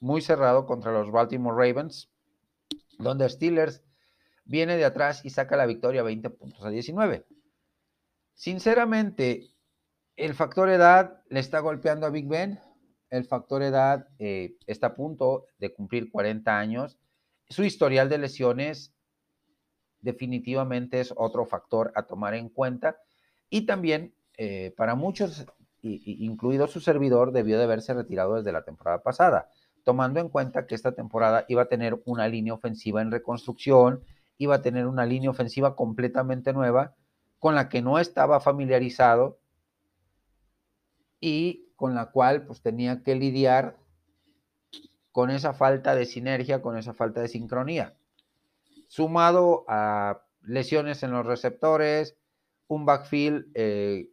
muy cerrado contra los Baltimore Ravens, donde Steelers viene de atrás y saca la victoria 20 puntos a 19. Sinceramente, el factor edad le está golpeando a Big Ben. El factor edad eh, está a punto de cumplir 40 años. Su historial de lesiones definitivamente es otro factor a tomar en cuenta. Y también eh, para muchos, incluido su servidor, debió de haberse retirado desde la temporada pasada, tomando en cuenta que esta temporada iba a tener una línea ofensiva en reconstrucción, iba a tener una línea ofensiva completamente nueva con la que no estaba familiarizado y con la cual pues tenía que lidiar con esa falta de sinergia, con esa falta de sincronía. Sumado a lesiones en los receptores, un backfield eh,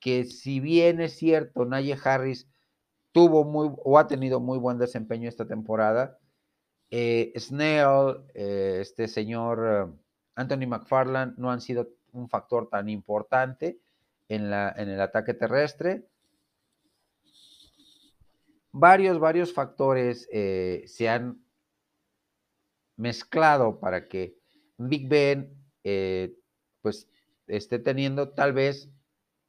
que si bien es cierto, Naye Harris tuvo muy o ha tenido muy buen desempeño esta temporada, eh, Snell, eh, este señor Anthony McFarland no han sido un factor tan importante en, la, en el ataque terrestre. Varios, varios factores eh, se han mezclado para que Big Ben eh, pues esté teniendo tal vez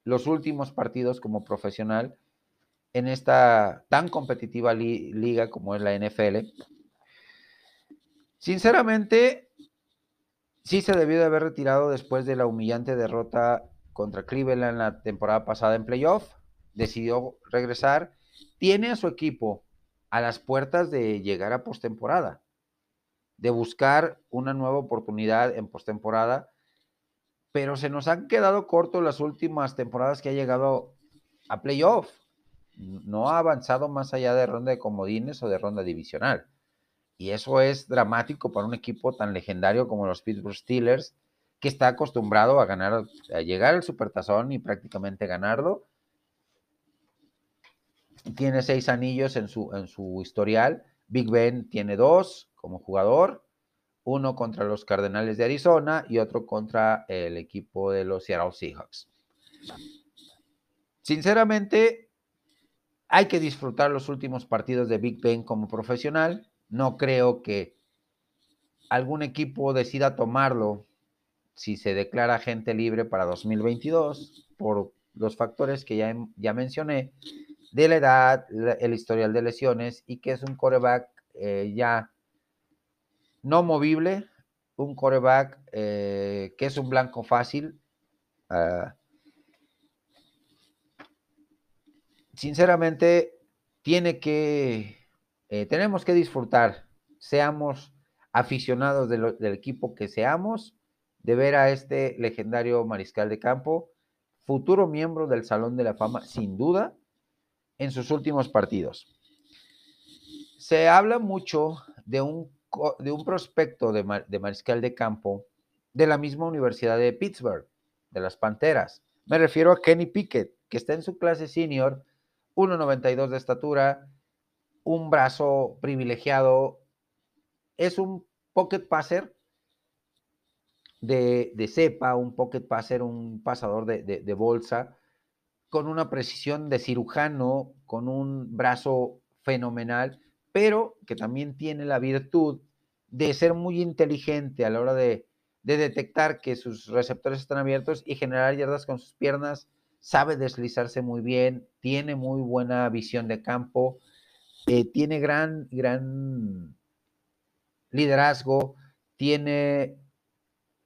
los últimos partidos como profesional en esta tan competitiva liga como es la NFL. Sinceramente, Sí se debió de haber retirado después de la humillante derrota contra Cleveland la temporada pasada en playoff. Decidió regresar. Tiene a su equipo a las puertas de llegar a postemporada, de buscar una nueva oportunidad en postemporada, pero se nos han quedado cortos las últimas temporadas que ha llegado a playoff. No ha avanzado más allá de ronda de comodines o de ronda divisional. Y eso es dramático para un equipo tan legendario como los Pittsburgh Steelers, que está acostumbrado a ganar, a llegar al supertazón y prácticamente ganarlo. Tiene seis anillos en su, en su historial. Big Ben tiene dos como jugador, uno contra los Cardenales de Arizona y otro contra el equipo de los Seattle Seahawks. Sinceramente, hay que disfrutar los últimos partidos de Big Ben como profesional. No creo que algún equipo decida tomarlo si se declara gente libre para 2022 por los factores que ya, ya mencioné, de la edad, el historial de lesiones y que es un coreback eh, ya no movible, un coreback eh, que es un blanco fácil. Ah, sinceramente, tiene que eh, tenemos que disfrutar, seamos aficionados del equipo que seamos, de ver a este legendario mariscal de campo, futuro miembro del Salón de la Fama, sin duda, en sus últimos partidos. Se habla mucho de un, de un prospecto de, de mariscal de campo de la misma Universidad de Pittsburgh, de las Panteras. Me refiero a Kenny Pickett, que está en su clase senior, 1,92 de estatura, un brazo privilegiado, es un pocket passer de, cepa, un pocket passer, un pasador de, bolsa, con una precisión de cirujano, con un brazo fenomenal, pero que también tiene la virtud de ser muy inteligente a la hora de, de detectar que sus receptores están abiertos y generar yardas con sus piernas, sabe deslizarse muy bien, tiene muy buena visión de campo, eh, tiene gran, gran liderazgo, tiene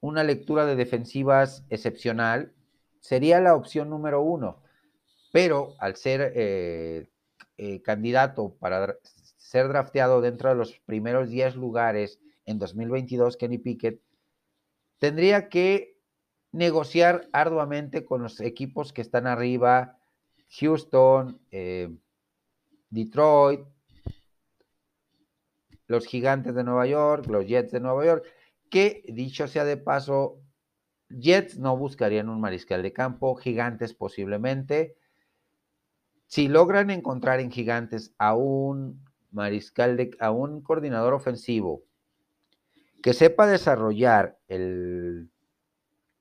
una lectura de defensivas excepcional, sería la opción número uno. Pero al ser eh, eh, candidato para ser drafteado dentro de los primeros 10 lugares en 2022, Kenny Pickett, tendría que negociar arduamente con los equipos que están arriba, Houston, Detroit, los Gigantes de Nueva York, los Jets de Nueva York, que dicho sea de paso, Jets no buscarían un mariscal de campo, Gigantes posiblemente. Si logran encontrar en Gigantes a un mariscal de a un coordinador ofensivo que sepa desarrollar el,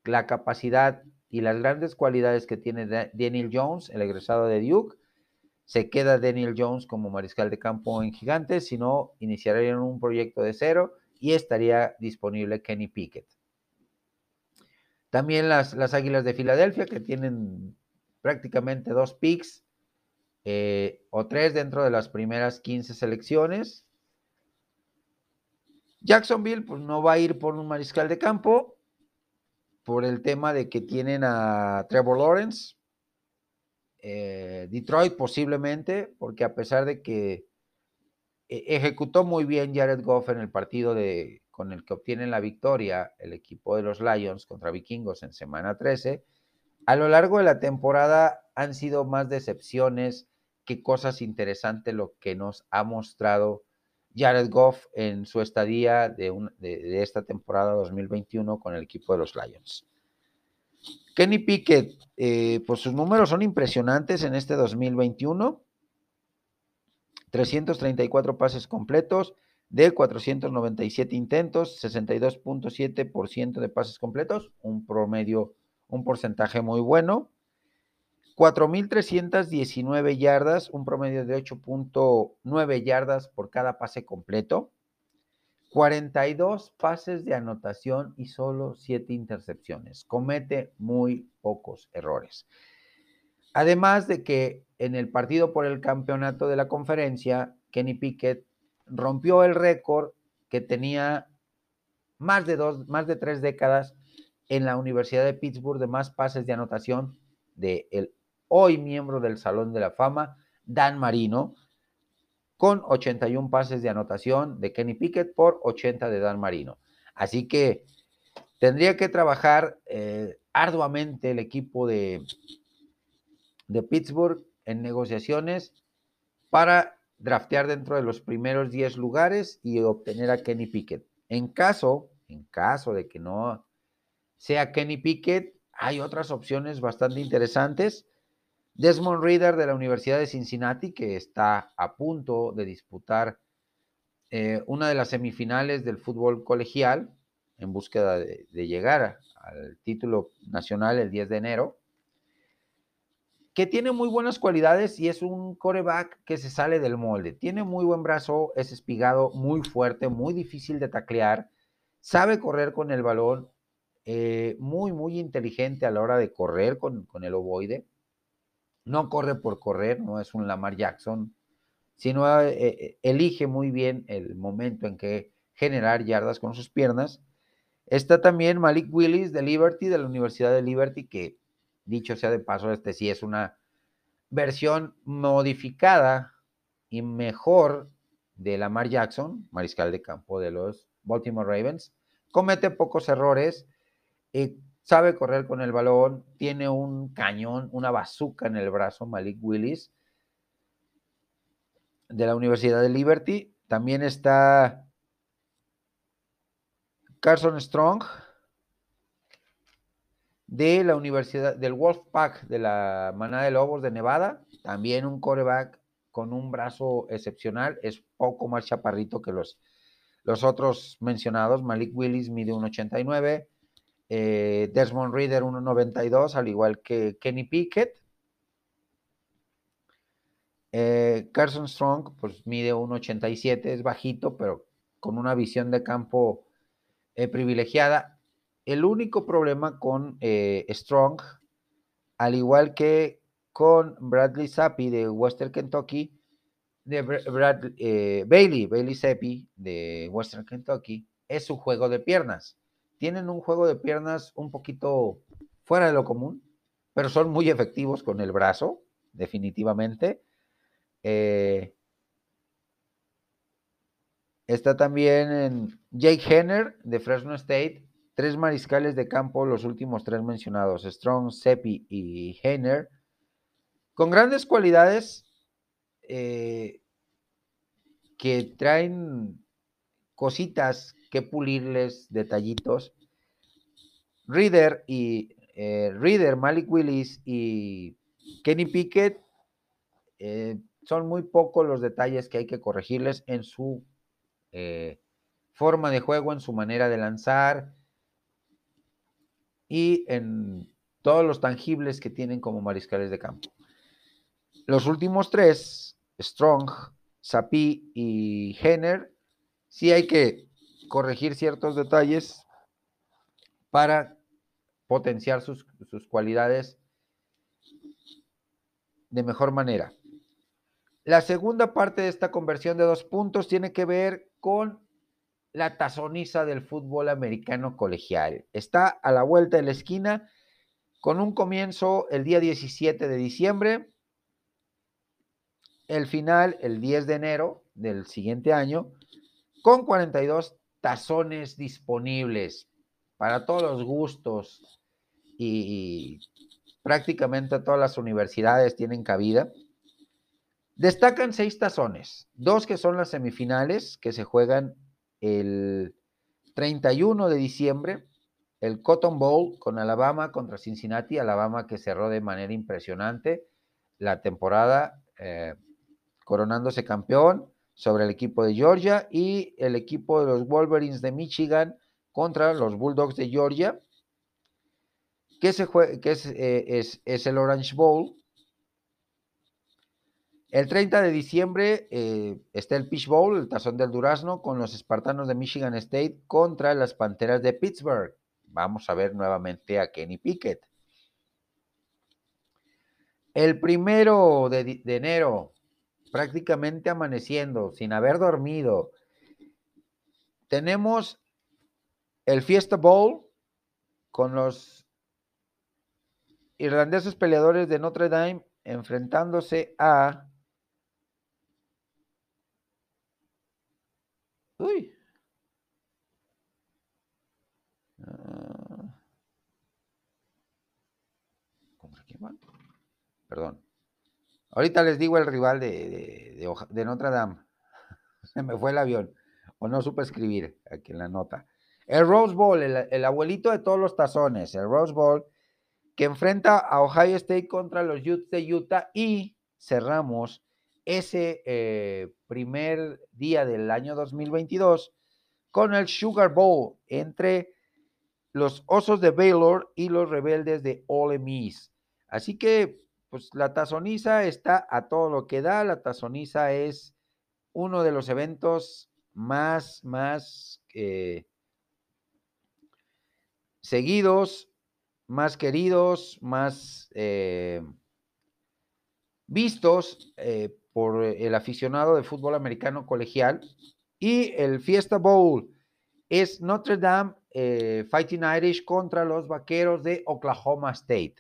la capacidad y las grandes cualidades que tiene Daniel Jones, el egresado de Duke, se queda Daniel Jones como mariscal de campo en Gigantes, si no, iniciarían un proyecto de cero y estaría disponible Kenny Pickett. También las, las Águilas de Filadelfia, que tienen prácticamente dos picks eh, o tres dentro de las primeras 15 selecciones. Jacksonville pues, no va a ir por un mariscal de campo por el tema de que tienen a Trevor Lawrence. Eh, Detroit posiblemente, porque a pesar de que e, ejecutó muy bien Jared Goff en el partido de, con el que obtienen la victoria el equipo de los Lions contra Vikingos en semana 13, a lo largo de la temporada han sido más decepciones que cosas interesantes lo que nos ha mostrado Jared Goff en su estadía de, de, esta temporada 2021 con el equipo de los Lions. Kenny Pickett, eh, pues sus números son impresionantes en este 2021. 334 pases completos de 497 intentos, 62.7% de pases completos, un promedio, un porcentaje muy bueno. 4.319 yardas, un promedio de 8.9 yardas por cada pase completo. 42 pases de anotación y solo 7 intercepciones. Comete muy pocos errores. Además de que en el partido por el campeonato de la conferencia, Kenny Pickett rompió el récord que tenía más de dos, más de tres décadas en la Universidad de Pittsburgh de más pases de anotación de el hoy miembro del Salón de la Fama, Dan Marino, con 81 pases de anotación de Kenny Pickett por 80 de Dan Marino. Así que tendría que trabajar eh, arduamente el equipo de, de Pittsburgh en negociaciones para draftear dentro de los primeros 10 lugares y obtener a Kenny Pickett. En caso, en caso de que no sea Kenny Pickett, hay otras opciones bastante interesantes. Desmond Reader de la Universidad de Cincinnati, que está a punto de disputar eh, una de las semifinales del fútbol colegial en búsqueda de, llegar al título nacional el 10 de enero, que tiene muy buenas cualidades y es un coreback que se sale del molde. Tiene muy buen brazo, es espigado, muy fuerte, muy difícil de taclear, sabe correr con el balón, eh, muy, muy inteligente a la hora de correr con, con el ovoide no corre por correr, no es un Lamar Jackson, sino eh, eh, elige muy bien el momento en que generar yardas con sus piernas. Está también Malik Willis de Liberty, de la Universidad de Liberty, que dicho sea de paso, este sí es una versión modificada y mejor de Lamar Jackson, mariscal de campo de los Baltimore Ravens. Comete pocos errores. Eh, sabe correr con el balón, tiene un cañón, una bazuca en el brazo, Malik Willis, de la Universidad de Liberty. También está Carson Strong, de la Universidad del Wolfpack de la Manada de Lobos de Nevada, también un coreback con un brazo excepcional, es poco más chaparrito que los, los otros mencionados. Malik Willis mide un 89, eh, Desmond Reader 1.92, al igual que Kenny Pickett. Eh, Carson Strong, pues mide 1.87, es bajito, pero con una visión de campo eh, privilegiada. El único problema con Strong, al igual que con Bradley Zappi de Western Kentucky, de Bailey, Bailey de Western Kentucky, es su juego de piernas tienen un juego de piernas un poquito fuera de lo común, pero son muy efectivos con el brazo, definitivamente. Eh, está también en Jake Henner de Fresno State, tres mariscales de campo, los últimos tres mencionados, Strong, Seppi y Henner, con grandes cualidades eh, que traen cositas que pulirles detallitos. Reader y eh, Reader, Malik Willis y Kenny Pickett eh, son muy pocos los detalles que hay que corregirles en su eh, forma de juego, en su manera de lanzar y en todos los tangibles que tienen como mariscales de campo. Los últimos tres, Strong, Sapi y Henner, sí hay que corregir ciertos detalles para potenciar sus, sus cualidades de mejor manera. La segunda parte de esta conversión de dos puntos tiene que ver con la tazoniza del fútbol americano colegial. Está a la vuelta de la esquina con un comienzo el día 17 de diciembre, el final el 10 de enero del siguiente año, con 42 tazones disponibles para todos los gustos y, prácticamente todas las universidades tienen cabida. Destacan seis tazones, dos que son las semifinales que se juegan el 31 de diciembre, el Cotton Bowl con Alabama contra Cincinnati, Alabama que cerró de manera impresionante la temporada eh, coronándose campeón sobre el equipo de Georgia y el equipo de los Wolverines de Michigan contra los Bulldogs de Georgia, que, eh, es, el Orange Bowl. El 30 de diciembre eh, está el Peach Bowl, el tazón del durazno, con los espartanos de Michigan State contra las Panteras de Pittsburgh. Vamos a ver nuevamente a Kenny Pickett. El primero de enero prácticamente amaneciendo, sin haber dormido. Tenemos el Fiesta Bowl con los irlandeses peleadores de Notre Dame enfrentándose a... Uy. Ah. Perdón. Ahorita les digo el rival de, de, Notre Dame. Se me fue el avión. O no supe escribir aquí en la nota. El Rose Bowl, el, abuelito de todos los tazones, el Rose Bowl, que enfrenta a Ohio State contra los Utes de Utah y cerramos ese eh, primer día del año 2022 con el Sugar Bowl entre los Osos de Baylor y los Rebeldes de Ole Miss. Así que pues la tazoniza está a todo lo que da. La tazoniza es uno de los eventos más, más eh, seguidos, más queridos, más eh, vistos eh, por el aficionado de fútbol americano colegial. Y el Fiesta Bowl es Notre Dame Fighting Irish contra los Vaqueros de Oklahoma State.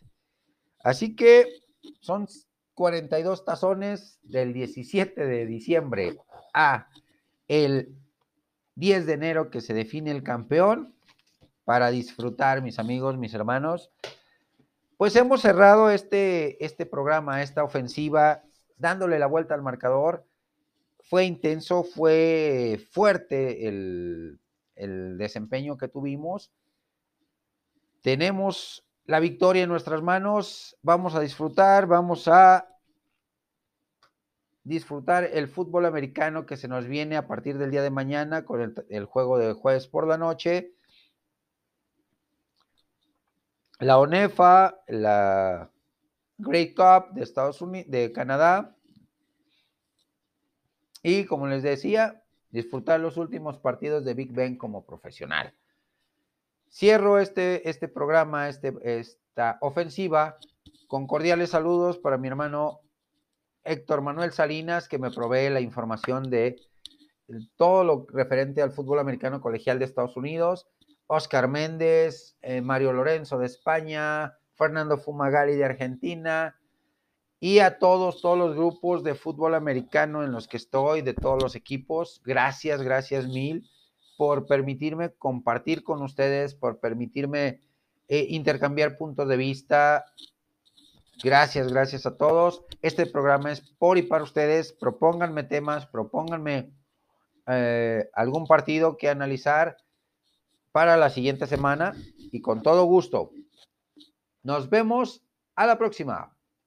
Así que son 42 tazones del 17 de diciembre a el 10 de enero que se define el campeón para disfrutar, mis amigos, mis hermanos. Pues hemos cerrado este, este programa, esta ofensiva, dándole la vuelta al marcador. Fue intenso, fue fuerte el, el desempeño que tuvimos. Tenemos la victoria en nuestras manos, vamos a disfrutar, vamos a disfrutar el fútbol americano que se nos viene a partir del día de mañana con el, juego de jueves por la noche. La ONEFA, la Great Cup de Estados Unidos, de Canadá. Y como les decía, disfrutar los últimos partidos de Big Ben como profesional. Cierro este, este programa, este, esta ofensiva, con cordiales saludos para mi hermano Héctor Manuel Salinas, que me provee la información de todo lo referente al fútbol americano colegial de Estados Unidos, Oscar Méndez, eh, Mario Lorenzo de España, Fernando Fumagali de Argentina, y a todos, todos los grupos de fútbol americano en los que estoy, de todos los equipos. Gracias, gracias mil por permitirme compartir con ustedes, por permitirme eh, intercambiar puntos de vista. Gracias, gracias a todos. Este programa es por y para ustedes. Propónganme temas, propónganme eh, algún partido que analizar para la siguiente semana y con todo gusto. Nos vemos a la próxima.